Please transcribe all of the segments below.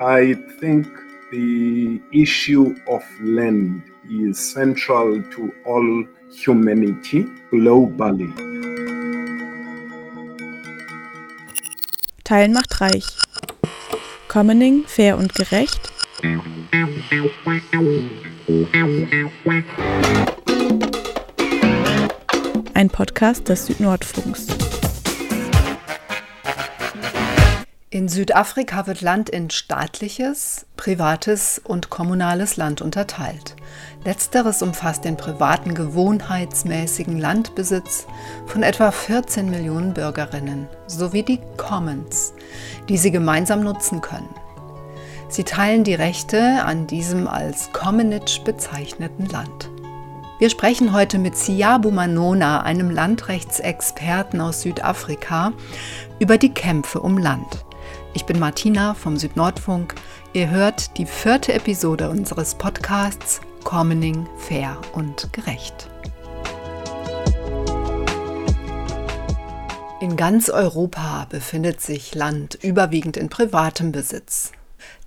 I think the issue of land is central to all humanity globally. Teilen macht reich. Commoning, fair und gerecht. Ein Podcast des Südnordfunks. In Südafrika wird Land in staatliches, privates und kommunales Land unterteilt. Letzteres umfasst den privaten gewohnheitsmäßigen Landbesitz von etwa 14 Millionen Bürgerinnen sowie die Commons, die sie gemeinsam nutzen können. Sie teilen die Rechte an diesem als Commonage bezeichneten Land. Wir sprechen heute mit Siyabu Manona, einem Landrechtsexperten aus Südafrika, über die Kämpfe um Land. Ich bin Martina vom Südnordfunk. Ihr hört die vierte Episode unseres Podcasts Commoning fair und gerecht. In ganz Europa befindet sich Land überwiegend in privatem Besitz.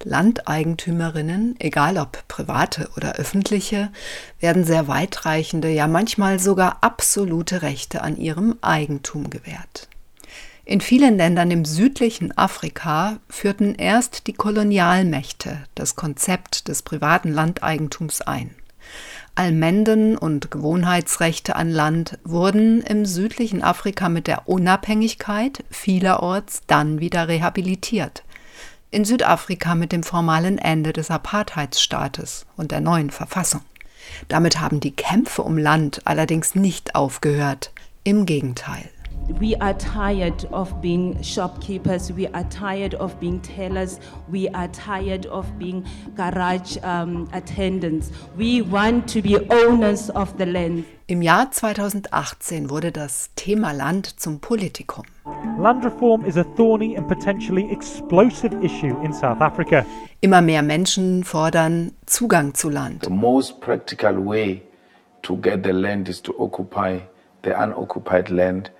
Landeigentümerinnen, egal ob private oder öffentliche, werden sehr weitreichende, ja manchmal sogar absolute Rechte an ihrem Eigentum gewährt. In vielen Ländern im südlichen Afrika führten erst die Kolonialmächte das Konzept des privaten Landeigentums ein. Allmenden und Gewohnheitsrechte an Land wurden im südlichen Afrika mit der Unabhängigkeit vielerorts dann wieder rehabilitiert. In Südafrika mit dem formalen Ende des Apartheidsstaates und der neuen Verfassung. Damit haben die Kämpfe um Land allerdings nicht aufgehört, im Gegenteil. We are tired of being shopkeepers, we are tired of being tellers, we are tired of being garage um, attendants. We want to be owners of the land. Im Jahr 2018 wurde das Thema Land zum Politikum. Land reform is a thorny and potentially explosive issue in South Africa. Immer mehr Menschen fordern Zugang zu Land. The most practical way to get the land is to occupy the unoccupied land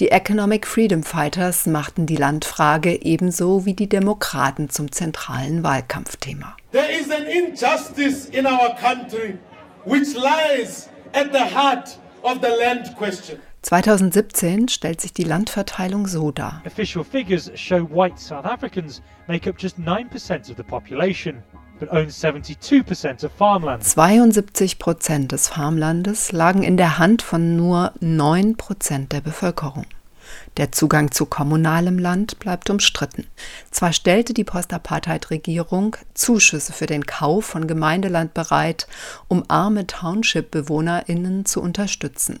die Economic Freedom Fighters machten die Landfrage ebenso wie die Demokraten zum zentralen Wahlkampfthema. There is an injustice in our country which lies at the heart of the land question. 2017 stellt sich die Landverteilung so dar. Official figures show white South Africans make up just 9% of the population. 72 Prozent des Farmlandes lagen in der Hand von nur 9 Prozent der Bevölkerung. Der Zugang zu kommunalem Land bleibt umstritten. Zwar stellte die Postapartheid-Regierung Zuschüsse für den Kauf von Gemeindeland bereit, um arme Township-BewohnerInnen zu unterstützen.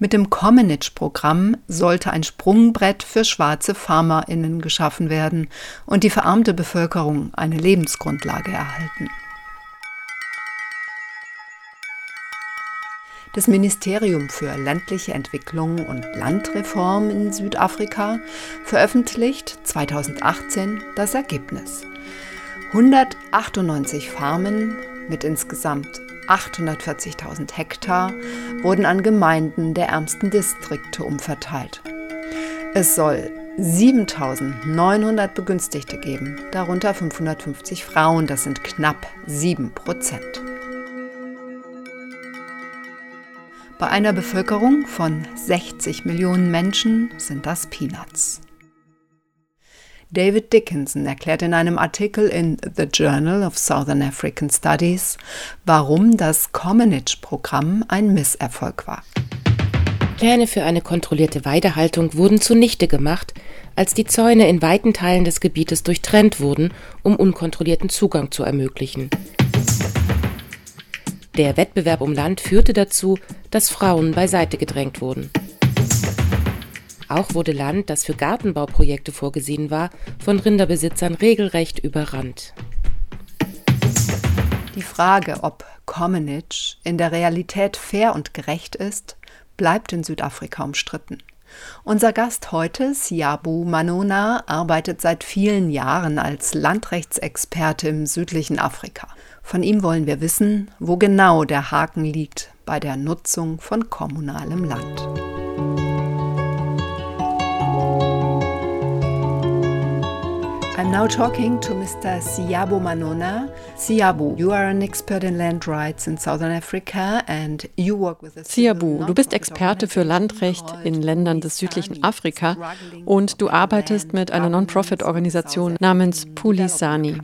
Mit dem Commonage-Programm sollte ein Sprungbrett für schwarze FarmerInnen geschaffen werden und die verarmte Bevölkerung eine Lebensgrundlage erhalten. Das Ministerium für ländliche Entwicklung und Landreform in Südafrika veröffentlicht 2018 das Ergebnis. 198 Farmen mit insgesamt 840.000 Hektar wurden an Gemeinden der ärmsten Distrikte umverteilt. Es soll 7900 Begünstigte geben, darunter 550 Frauen, das sind knapp 7 Prozent. Bei einer Bevölkerung von 60 Millionen Menschen sind das Peanuts. David Dickinson erklärt in einem Artikel in The Journal of Southern African Studies, warum das Commonage-Programm ein Misserfolg war. Pläne für eine kontrollierte Weidehaltung wurden zunichte gemacht, als die Zäune in weiten Teilen des Gebietes durchtrennt wurden, um unkontrollierten Zugang zu ermöglichen. Der Wettbewerb um Land führte dazu, dass Frauen beiseite gedrängt wurden. Auch wurde Land, das für Gartenbauprojekte vorgesehen war, von Rinderbesitzern regelrecht überrannt. Die Frage, ob Commonage in der Realität fair und gerecht ist, bleibt in Südafrika umstritten. Unser Gast heute, Siabu Manona, arbeitet seit vielen Jahren als Landrechtsexperte im südlichen Afrika. Von ihm wollen wir wissen, wo genau der Haken liegt bei der Nutzung von kommunalem Land. I'm now talking to Mr. Siabo Manona. Siabo, you are an expert in land rights in Southern Africa and you work with a Siabu, du bist Experte für Landrecht in Ländern des südlichen Afrika und du arbeitest mit einer Non-Profit-Organisation namens Pulisani.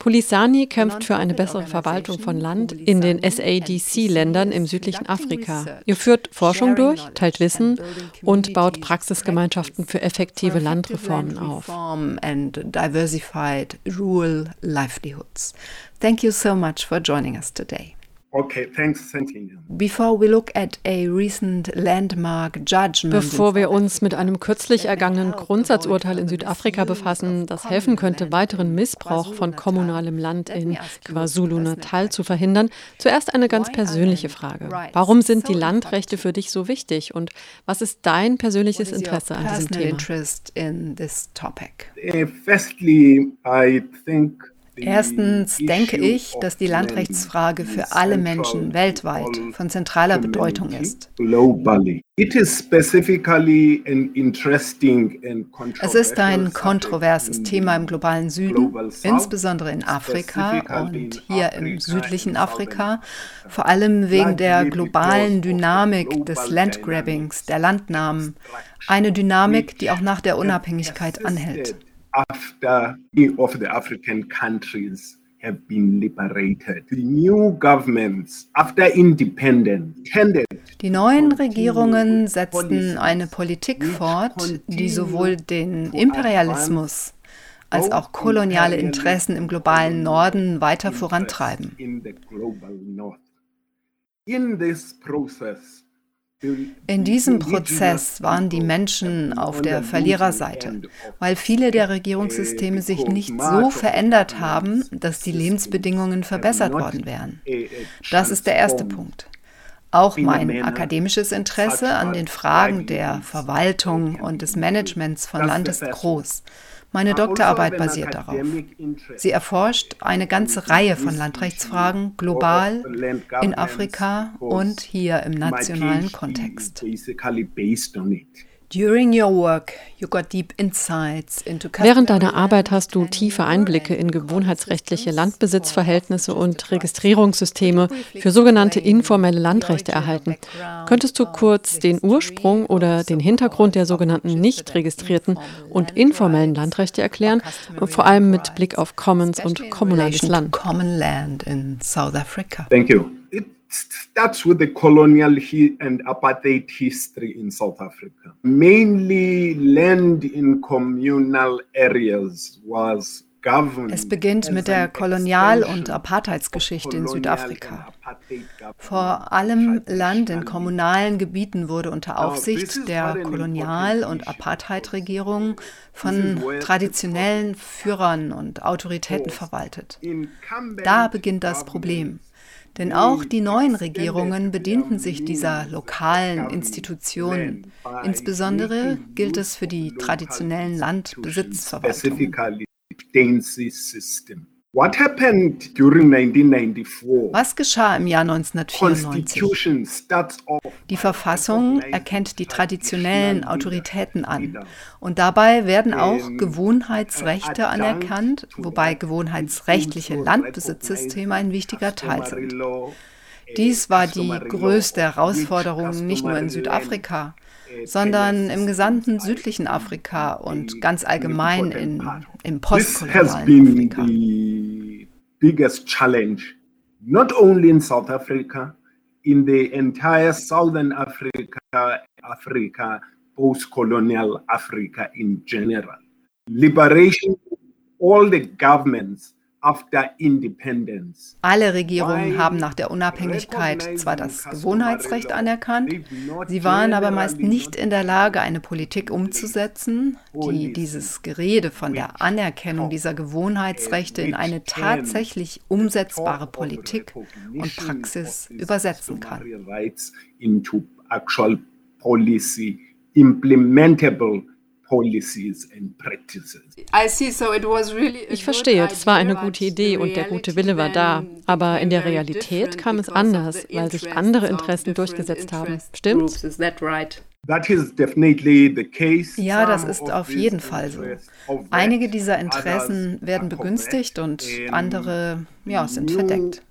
Pulisani kämpft für eine bessere Verwaltung von Land in den SADC-Ländern im südlichen Afrika. Ihr führt Forschung durch, teilt Wissen und baut Praxisgemeinschaften für effektive Landreformen auf diversified rural livelihoods. Thank you so much for joining us today. Okay, thanks, Sentinel. Before we look at a recent landmark judgment Bevor wir uns mit einem kürzlich ergangenen Grundsatzurteil in Südafrika befassen, das helfen könnte, weiteren Missbrauch von kommunalem Land in KwaZulu-Natal zu verhindern, zuerst eine ganz persönliche Frage. Warum sind die Landrechte für dich so wichtig und was ist dein persönliches Interesse an diesem Thema? Uh, firstly, I think Erstens denke ich, dass die Landrechtsfrage für alle Menschen weltweit von zentraler Bedeutung ist. Es ist ein kontroverses Thema im globalen Süden, insbesondere in Afrika und hier im südlichen Afrika, vor allem wegen der globalen Dynamik des Landgrabbings, der Landnahmen, eine Dynamik, die auch nach der Unabhängigkeit anhält after of the African countries have been liberated. The new governments, after independence, tended die neuen Regierungen setzten eine Politik fort, die sowohl den Imperialismus als auch koloniale Interessen im globalen Norden weiter vorantreiben. In this process, in diesem Prozess waren die Menschen auf der Verliererseite, weil viele der Regierungssysteme sich nicht so verändert haben, dass die Lebensbedingungen verbessert worden wären. Das ist der erste Punkt. Auch mein akademisches Interesse an den Fragen der Verwaltung und des Managements von Land ist groß. Meine Doktorarbeit basiert darauf. Sie erforscht eine ganze Reihe von Landrechtsfragen global, in Afrika und hier im nationalen Kontext. Während deiner Arbeit hast du tiefe Einblicke in gewohnheitsrechtliche Landbesitzverhältnisse und Registrierungssysteme für sogenannte informelle Landrechte erhalten. Könntest du kurz den Ursprung oder den Hintergrund der sogenannten nicht registrierten und informellen Landrechte erklären, vor allem mit Blick auf Commons und kommunales Land? Thank you starts with the colonial and apartheid history in South Africa. Mainly land in communal areas was es beginnt mit der Kolonial- und Apartheidsgeschichte in Südafrika. Vor allem Land in kommunalen Gebieten wurde unter Aufsicht der Kolonial- und Apartheidregierung von traditionellen Führern und Autoritäten verwaltet. Da beginnt das Problem. Denn auch die neuen Regierungen bedienten sich dieser lokalen Institutionen. Insbesondere gilt es für die traditionellen Landbesitzverwaltungen. Was geschah im Jahr 1994? Die Verfassung erkennt die traditionellen Autoritäten an und dabei werden auch Gewohnheitsrechte anerkannt, wobei gewohnheitsrechtliche Landbesitzsysteme ein wichtiger Teil sind. Dies war die größte Herausforderung nicht nur in Südafrika, sondern im gesamten südlichen Afrika und ganz allgemein in, im postkolonialen Afrika. biggest challenge, not only in South Africa, in the entire Southern Africa, Africa, post-colonial Africa in general. Liberation, all the governments alle Regierungen haben nach der Unabhängigkeit zwar das Gewohnheitsrecht anerkannt, sie waren aber meist nicht in der Lage, eine Politik umzusetzen, die dieses Gerede von der Anerkennung dieser Gewohnheitsrechte in eine tatsächlich umsetzbare Politik und Praxis übersetzen kann. implementable ich verstehe, es war eine gute Idee und der gute Wille war da. Aber in der Realität kam es anders, weil sich andere Interessen durchgesetzt haben. Stimmt's? Ja, das ist auf jeden Fall so. Einige dieser Interessen werden begünstigt und andere ja, sind verdeckt.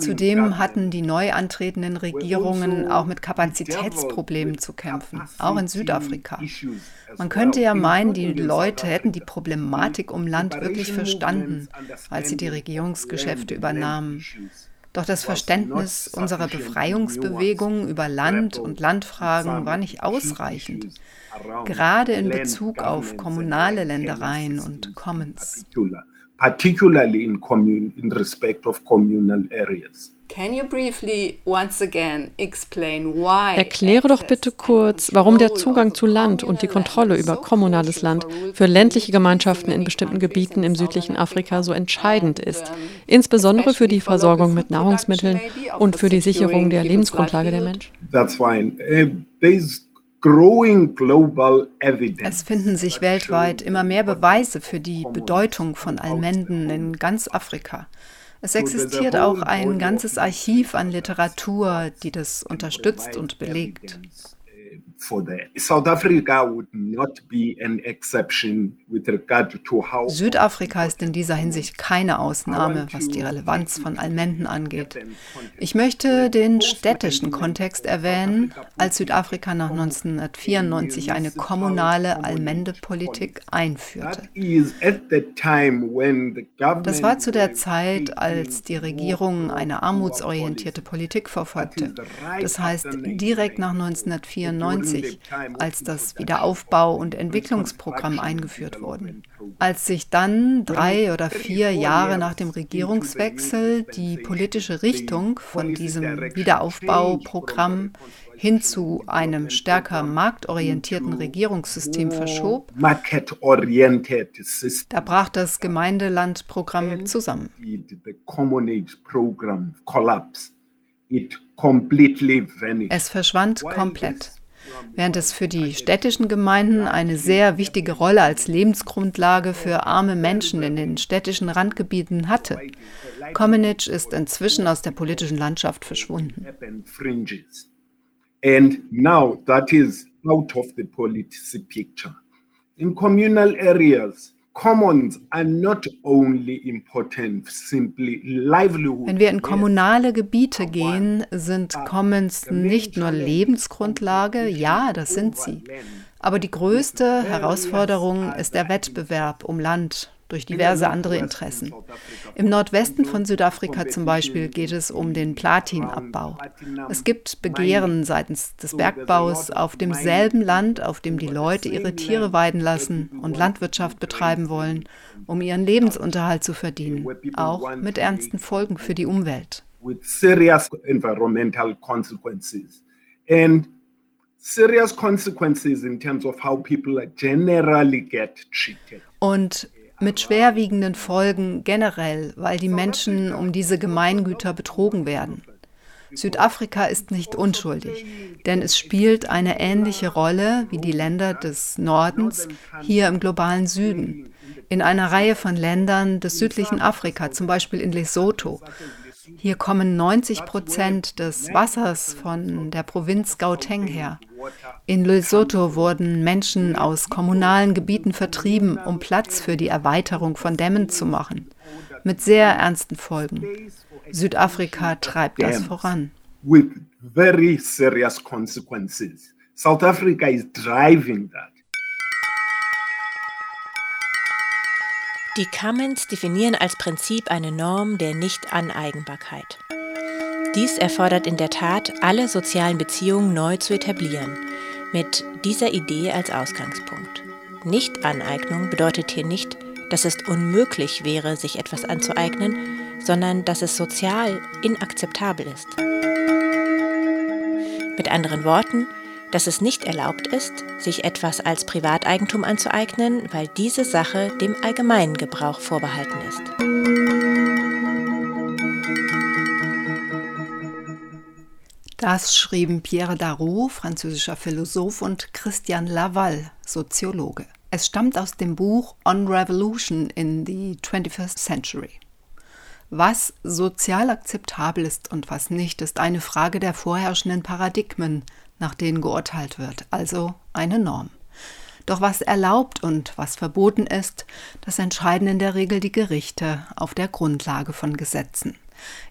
Zudem hatten die neu antretenden Regierungen auch mit Kapazitätsproblemen zu kämpfen, auch in Südafrika. Man könnte ja meinen, die Leute hätten die Problematik um Land wirklich verstanden, als sie die Regierungsgeschäfte übernahmen. Doch das Verständnis unserer Befreiungsbewegung über Land und Landfragen war nicht ausreichend, gerade in Bezug auf kommunale Ländereien und Commons. Particularly in, in respect of communal areas. Erkläre doch bitte kurz, warum der Zugang zu Land und die Kontrolle über kommunales Land für ländliche Gemeinschaften in bestimmten Gebieten im südlichen Afrika so entscheidend ist, insbesondere für die Versorgung mit Nahrungsmitteln und für die Sicherung der Lebensgrundlage der Menschen. Es finden sich weltweit immer mehr Beweise für die Bedeutung von Almenden in ganz Afrika. Es existiert auch ein ganzes Archiv an Literatur, die das unterstützt und belegt for that. South Africa would not be an exception with regard to how Südafrika ist in dieser Hinsicht keine Ausnahme, was die Relevanz von Almenden angeht. Ich möchte den städtischen Kontext erwähnen, als Südafrika nach 1994 eine kommunale Almendepolitik einführte. Das war zu der Zeit, als die Regierung eine armutsorientierte Politik verfolgte. Das heißt, direkt nach 1994 1990, als das Wiederaufbau- und Entwicklungsprogramm eingeführt wurde. Als sich dann drei oder vier Jahre nach dem Regierungswechsel die politische Richtung von diesem Wiederaufbauprogramm hin zu einem stärker marktorientierten Regierungssystem verschob, da brach das Gemeindelandprogramm zusammen. Es verschwand komplett. Während es für die städtischen Gemeinden eine sehr wichtige Rolle als Lebensgrundlage für arme Menschen in den städtischen Randgebieten hatte. Commonage ist inzwischen aus der politischen Landschaft verschwunden. And now that is out of the policy picture. In communal areas, Commons are not only important, simply livelihood. Wenn wir in kommunale Gebiete gehen, sind Commons nicht nur Lebensgrundlage, ja, das sind sie. Aber die größte Herausforderung ist der Wettbewerb um Land durch diverse andere Interessen. Im Nordwesten von Südafrika zum Beispiel geht es um den Platinabbau. Es gibt Begehren seitens des Bergbaus auf demselben Land, auf dem die Leute ihre Tiere weiden lassen und Landwirtschaft betreiben wollen, um ihren Lebensunterhalt zu verdienen, auch mit ernsten Folgen für die Umwelt. Und mit schwerwiegenden Folgen generell, weil die Menschen um diese Gemeingüter betrogen werden. Südafrika ist nicht unschuldig, denn es spielt eine ähnliche Rolle wie die Länder des Nordens hier im globalen Süden, in einer Reihe von Ländern des südlichen Afrika, zum Beispiel in Lesotho, hier kommen 90 Prozent des Wassers von der Provinz Gauteng her. In Lesotho wurden Menschen aus kommunalen Gebieten vertrieben, um Platz für die Erweiterung von Dämmen zu machen. Mit sehr ernsten Folgen. Südafrika treibt das voran. With very serious consequences. South Africa is driving that. Die Commons definieren als Prinzip eine Norm der Nicht-Aneigenbarkeit. Dies erfordert in der Tat, alle sozialen Beziehungen neu zu etablieren, mit dieser Idee als Ausgangspunkt. Nicht-Aneignung bedeutet hier nicht, dass es unmöglich wäre, sich etwas anzueignen, sondern dass es sozial inakzeptabel ist. Mit anderen Worten, dass es nicht erlaubt ist, sich etwas als Privateigentum anzueignen, weil diese Sache dem allgemeinen Gebrauch vorbehalten ist. Das schrieben Pierre Darroux, französischer Philosoph, und Christian Laval, Soziologe. Es stammt aus dem Buch On Revolution in the 21st Century. Was sozial akzeptabel ist und was nicht, ist eine Frage der vorherrschenden Paradigmen, nach denen geurteilt wird, also eine Norm. Doch was erlaubt und was verboten ist, das entscheiden in der Regel die Gerichte auf der Grundlage von Gesetzen.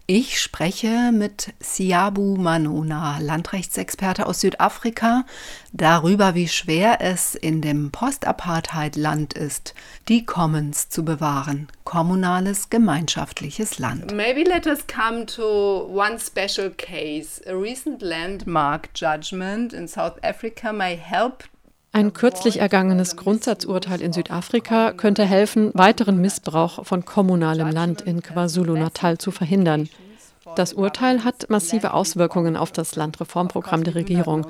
Ich spreche mit Siabu Manona, Landrechtsexperte aus Südafrika, darüber, wie schwer es in dem Post-Apartheid-Land ist, die Commons zu bewahren, kommunales gemeinschaftliches Land. Maybe let us come to one special case. A recent landmark judgment in South Africa may help ein kürzlich ergangenes Grundsatzurteil in Südafrika könnte helfen, weiteren Missbrauch von kommunalem Land in KwaZulu-Natal zu verhindern. Das Urteil hat massive Auswirkungen auf das Landreformprogramm der Regierung.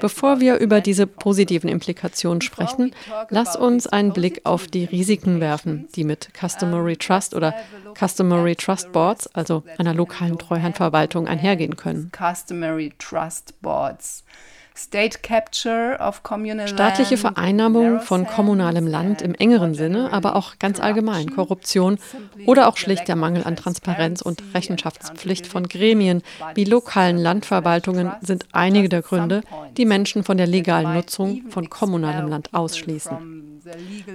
Bevor wir über diese positiven Implikationen sprechen, lass uns einen Blick auf die Risiken werfen, die mit Customary Trust oder Customary Trust Boards, also einer lokalen Treuhandverwaltung, einhergehen können. Customary Trust Boards. Staatliche Vereinnahmung von kommunalem Land im engeren Sinne, aber auch ganz allgemein Korruption oder auch schlicht der Mangel an Transparenz und Rechenschaftspflicht von Gremien wie lokalen Landverwaltungen sind einige der Gründe, die Menschen von der legalen Nutzung von kommunalem Land ausschließen.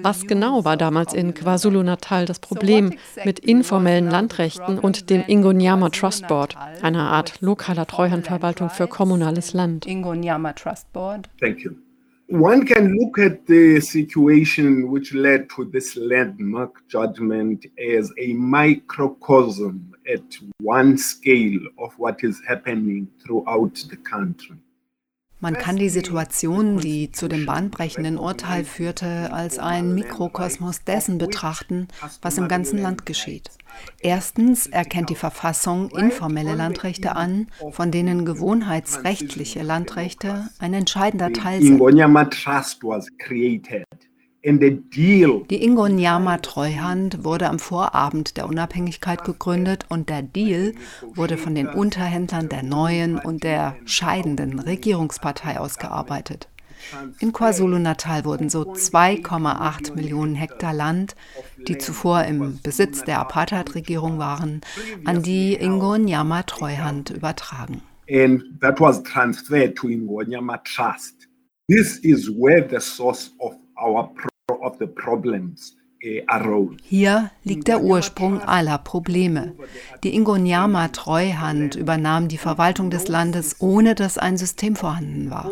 Was genau war damals in KwaZulu-Natal das Problem mit informellen Landrechten und dem Ingonyama Trust Board, einer Art lokaler Treuhandverwaltung für kommunales Land? Ingonyama Trust Board. Thank you. One can look at the situation which led to this landmark judgment as a microcosm at one scale of what is happening throughout the country. Man kann die Situation, die zu dem bahnbrechenden Urteil führte, als einen Mikrokosmos dessen betrachten, was im ganzen Land geschieht. Erstens erkennt die Verfassung informelle Landrechte an, von denen gewohnheitsrechtliche Landrechte ein entscheidender Teil sind. Die Ingonyama-Treuhand wurde am Vorabend der Unabhängigkeit gegründet und der Deal wurde von den Unterhändlern der neuen und der scheidenden Regierungspartei ausgearbeitet. In KwaZulu-Natal wurden so 2,8 Millionen Hektar Land, die zuvor im Besitz der Apartheid-Regierung waren, an die Ingonyama Treuhand übertragen. And that was transferred to Ingonyama Trust. This is where the source of our eh, hier liegt der Ursprung aller Probleme. Die Ingonyama Treuhand übernahm die Verwaltung des Landes, ohne dass ein System vorhanden war.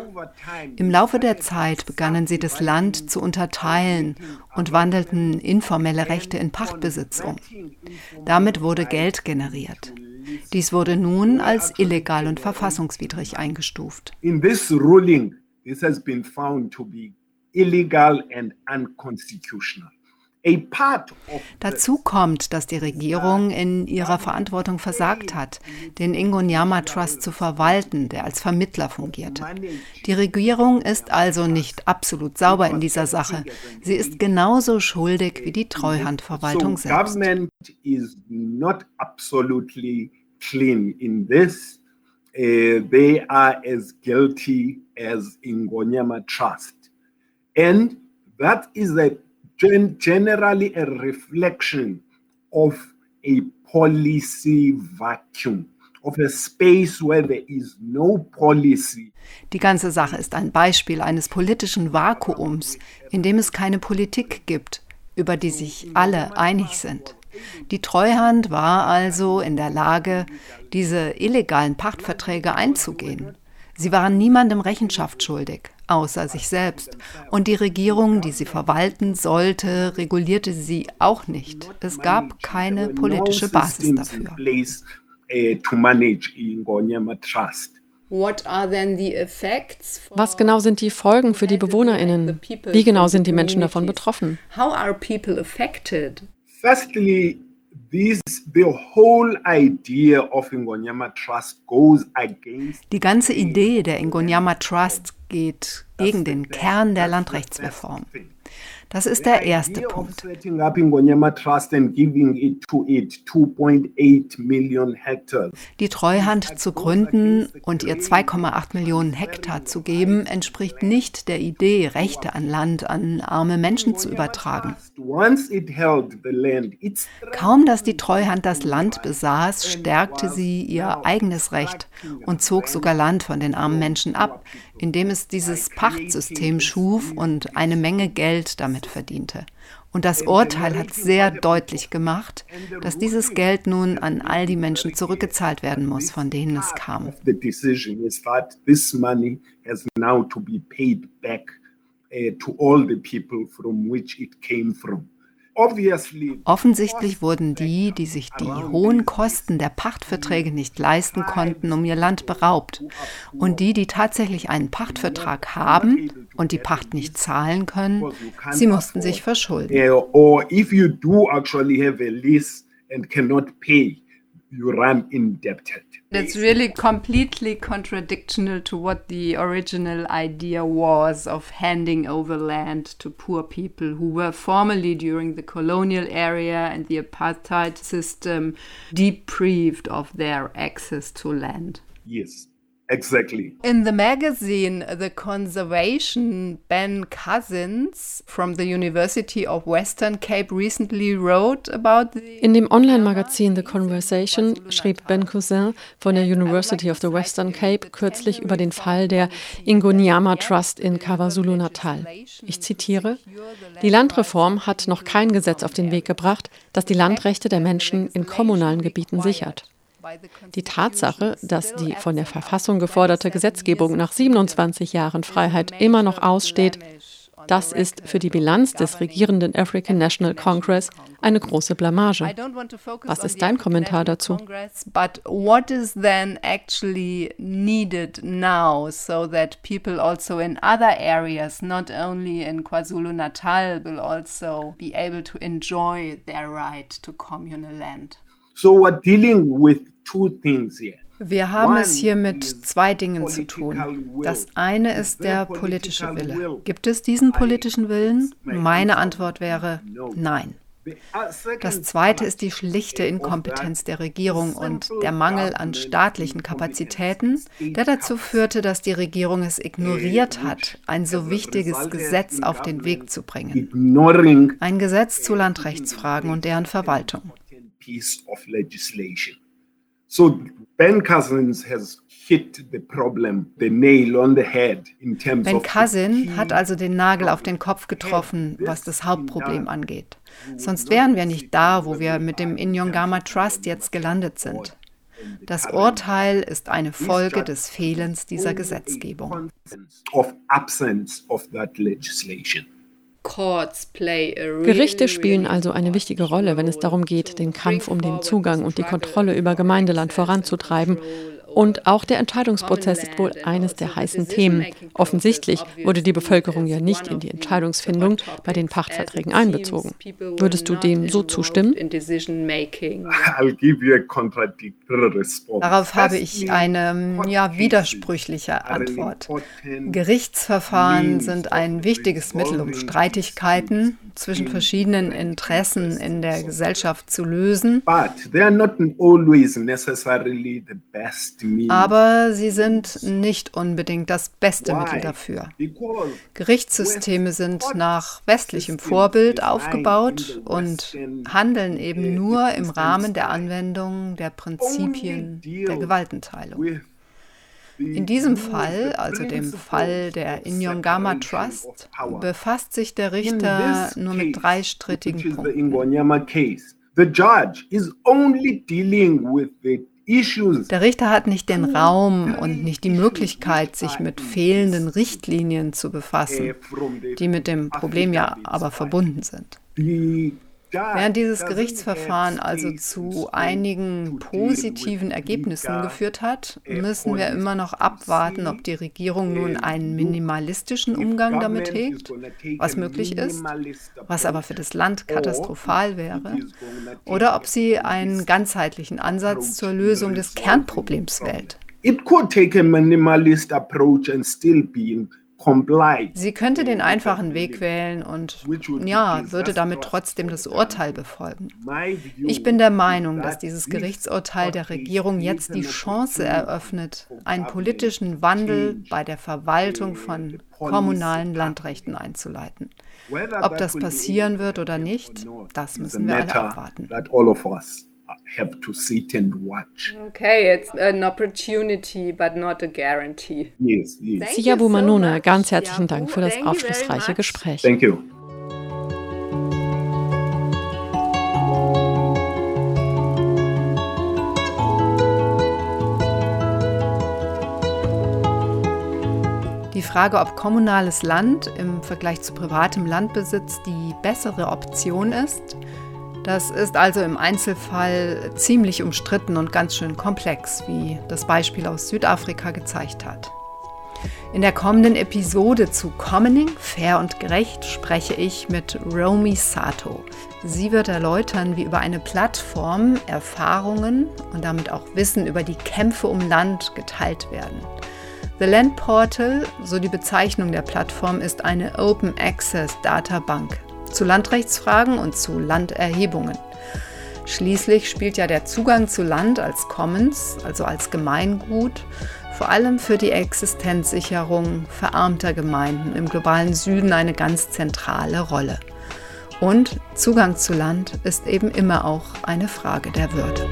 Im Laufe der Zeit begannen sie das Land zu unterteilen und wandelten informelle Rechte in Pachtbesitz um. Damit wurde Geld generiert. Dies wurde nun als illegal und verfassungswidrig eingestuft. In this ruling, this has been found to be illegal and unconstitutional. Dazu kommt, dass die Regierung in ihrer Verantwortung versagt hat, den Ingonyama Trust zu verwalten, der als Vermittler fungierte. Die Regierung ist also nicht absolut sauber in dieser Sache. Sie ist genauso schuldig wie die Treuhandverwaltung selbst. Uh, they are as guilty as Ingonyama Trust. And that is a gen generally a reflection of a policy vacuum. Of a space where there is no policy. Die ganze Sache ist ein Beispiel eines politischen Vakuums, in dem es keine Politik gibt, über die sich alle einig sind. Die Treuhand war also in der Lage, diese illegalen Pachtverträge einzugehen. Sie waren niemandem Rechenschaft schuldig außer sich selbst. Und die Regierung, die sie verwalten sollte, regulierte sie auch nicht. Es gab keine politische Basis dafür. Was genau sind die Folgen für die BewohnerInnen? Wie genau sind die Menschen davon betroffen? Firstly, This, the whole idea Die ganze Idee der Ingonyama Trust geht gegen den Kern der Landrechtsreform. Das ist der erste Punkt. Die Treuhand zu gründen und ihr 2,8 Millionen Hektar zu geben, entspricht nicht der Idee, Rechte an Land an arme Menschen zu übertragen. Kaum dass die Treuhand das Land besaß, stärkte sie ihr eigenes Recht und zog sogar Land von den armen Menschen ab, indem es dieses Pachtsystem schuf und eine Menge Geld damit verdiente. Und das Urteil hat sehr deutlich gemacht, dass dieses Geld nun an all die Menschen zurückgezahlt werden muss, von denen es kam. Uh, to all the people from which it came from. Offensichtlich wurden die, die sich die hohen Kosten der Pachtverträge nicht leisten konnten, um ihr Land beraubt. Und die, die tatsächlich einen Pachtvertrag haben und die Pacht nicht zahlen können, sie mussten sich verschulden. Or if you do actually have a lease and cannot pay, you run indebted. It's really completely contradictional to what the original idea was of handing over land to poor people who were formerly during the colonial area and the apartheid system deprived of their access to land. Yes. Exactly. In the magazine The Conservation, Ben Cousins from the University of Western Cape recently wrote about the In dem Online-Magazin The Conversation schrieb Ben Cousin von der University of the Western Cape kürzlich über den Fall der Ingoniama Trust in KwaZulu-Natal. Ich zitiere: Die Landreform hat noch kein Gesetz auf den Weg gebracht, das die Landrechte der Menschen in kommunalen Gebieten sichert. Die Tatsache, dass die von der Verfassung geforderte Gesetzgebung nach 27 Jahren Freiheit immer noch aussteht, das ist für die Bilanz des regierenden African National Congress eine große Blamage. Was ist dein Kommentar dazu? But what is then actually needed now so that people also in other areas, not only in KwaZulu-Natal, will also be able to enjoy their right to communal land? So we're dealing with. Wir haben es hier mit zwei Dingen zu tun. Das eine ist der politische Wille. Gibt es diesen politischen Willen? Meine Antwort wäre nein. Das zweite ist die schlichte Inkompetenz der Regierung und der Mangel an staatlichen Kapazitäten, der dazu führte, dass die Regierung es ignoriert hat, ein so wichtiges Gesetz auf den Weg zu bringen. Ein Gesetz zu Landrechtsfragen und deren Verwaltung. So Ben Cousins has hit the problem, the nail on the head in terms Ben Cousin hat also den Nagel auf den Kopf getroffen, was das Hauptproblem angeht. Sonst wären wir nicht da, wo wir mit dem Inyongama Trust jetzt gelandet sind. Das Urteil ist eine Folge des Fehlens dieser Gesetzgebung. Of absence of that legislation. Gerichte spielen also eine wichtige Rolle, wenn es darum geht, den Kampf um den Zugang und die Kontrolle über Gemeindeland voranzutreiben und auch der Entscheidungsprozess ist wohl eines der heißen Themen. Offensichtlich wurde die Bevölkerung ja nicht in die Entscheidungsfindung bei den Pachtverträgen einbezogen. Würdest du dem so zustimmen? Darauf habe ich eine ja, widersprüchliche Antwort. Gerichtsverfahren sind ein wichtiges Mittel, um Streitigkeiten zwischen verschiedenen Interessen in der Gesellschaft zu lösen. Aber sie sind nicht unbedingt das beste Mittel dafür. Gerichtssysteme sind nach westlichem Vorbild aufgebaut und handeln eben nur im Rahmen der Anwendung der Prinzipien der Gewaltenteilung. In diesem Fall, also dem Fall der Inyongama Trust, befasst sich der Richter nur mit drei strittigen Punkten. The judge is only dealing with the der Richter hat nicht den Raum und nicht die Möglichkeit, sich mit fehlenden Richtlinien zu befassen, die mit dem Problem ja aber verbunden sind. Während dieses Gerichtsverfahren also zu einigen positiven Ergebnissen geführt hat, müssen wir immer noch abwarten, ob die Regierung nun einen minimalistischen Umgang damit hegt, was möglich ist, was aber für das Land katastrophal wäre, oder ob sie einen ganzheitlichen Ansatz zur Lösung des Kernproblems wählt. It could take a minimalist approach and still be Sie könnte den einfachen Weg wählen und ja, würde damit trotzdem das Urteil befolgen. Ich bin der Meinung, dass dieses Gerichtsurteil der Regierung jetzt die Chance eröffnet, einen politischen Wandel bei der Verwaltung von kommunalen Landrechten einzuleiten. Ob das passieren wird oder nicht, das müssen wir alle abwarten. Have to sit and watch. Okay, it's an opportunity, but not a guarantee. Yes, yes. Siyabu Manone, ganz herzlichen Dank für das aufschlussreiche Gespräch. Thank you. Die Frage, ob kommunales Land im Vergleich zu privatem Landbesitz die bessere Option ist, das ist also im Einzelfall ziemlich umstritten und ganz schön komplex, wie das Beispiel aus Südafrika gezeigt hat. In der kommenden Episode zu Commoning, fair und gerecht spreche ich mit Romy Sato. Sie wird erläutern, wie über eine Plattform Erfahrungen und damit auch Wissen über die Kämpfe um Land geteilt werden. The Land Portal, so die Bezeichnung der Plattform, ist eine Open Access Databank zu Landrechtsfragen und zu Landerhebungen. Schließlich spielt ja der Zugang zu Land als Commons, also als Gemeingut, vor allem für die Existenzsicherung verarmter Gemeinden im globalen Süden eine ganz zentrale Rolle. Und Zugang zu Land ist eben immer auch eine Frage der Würde.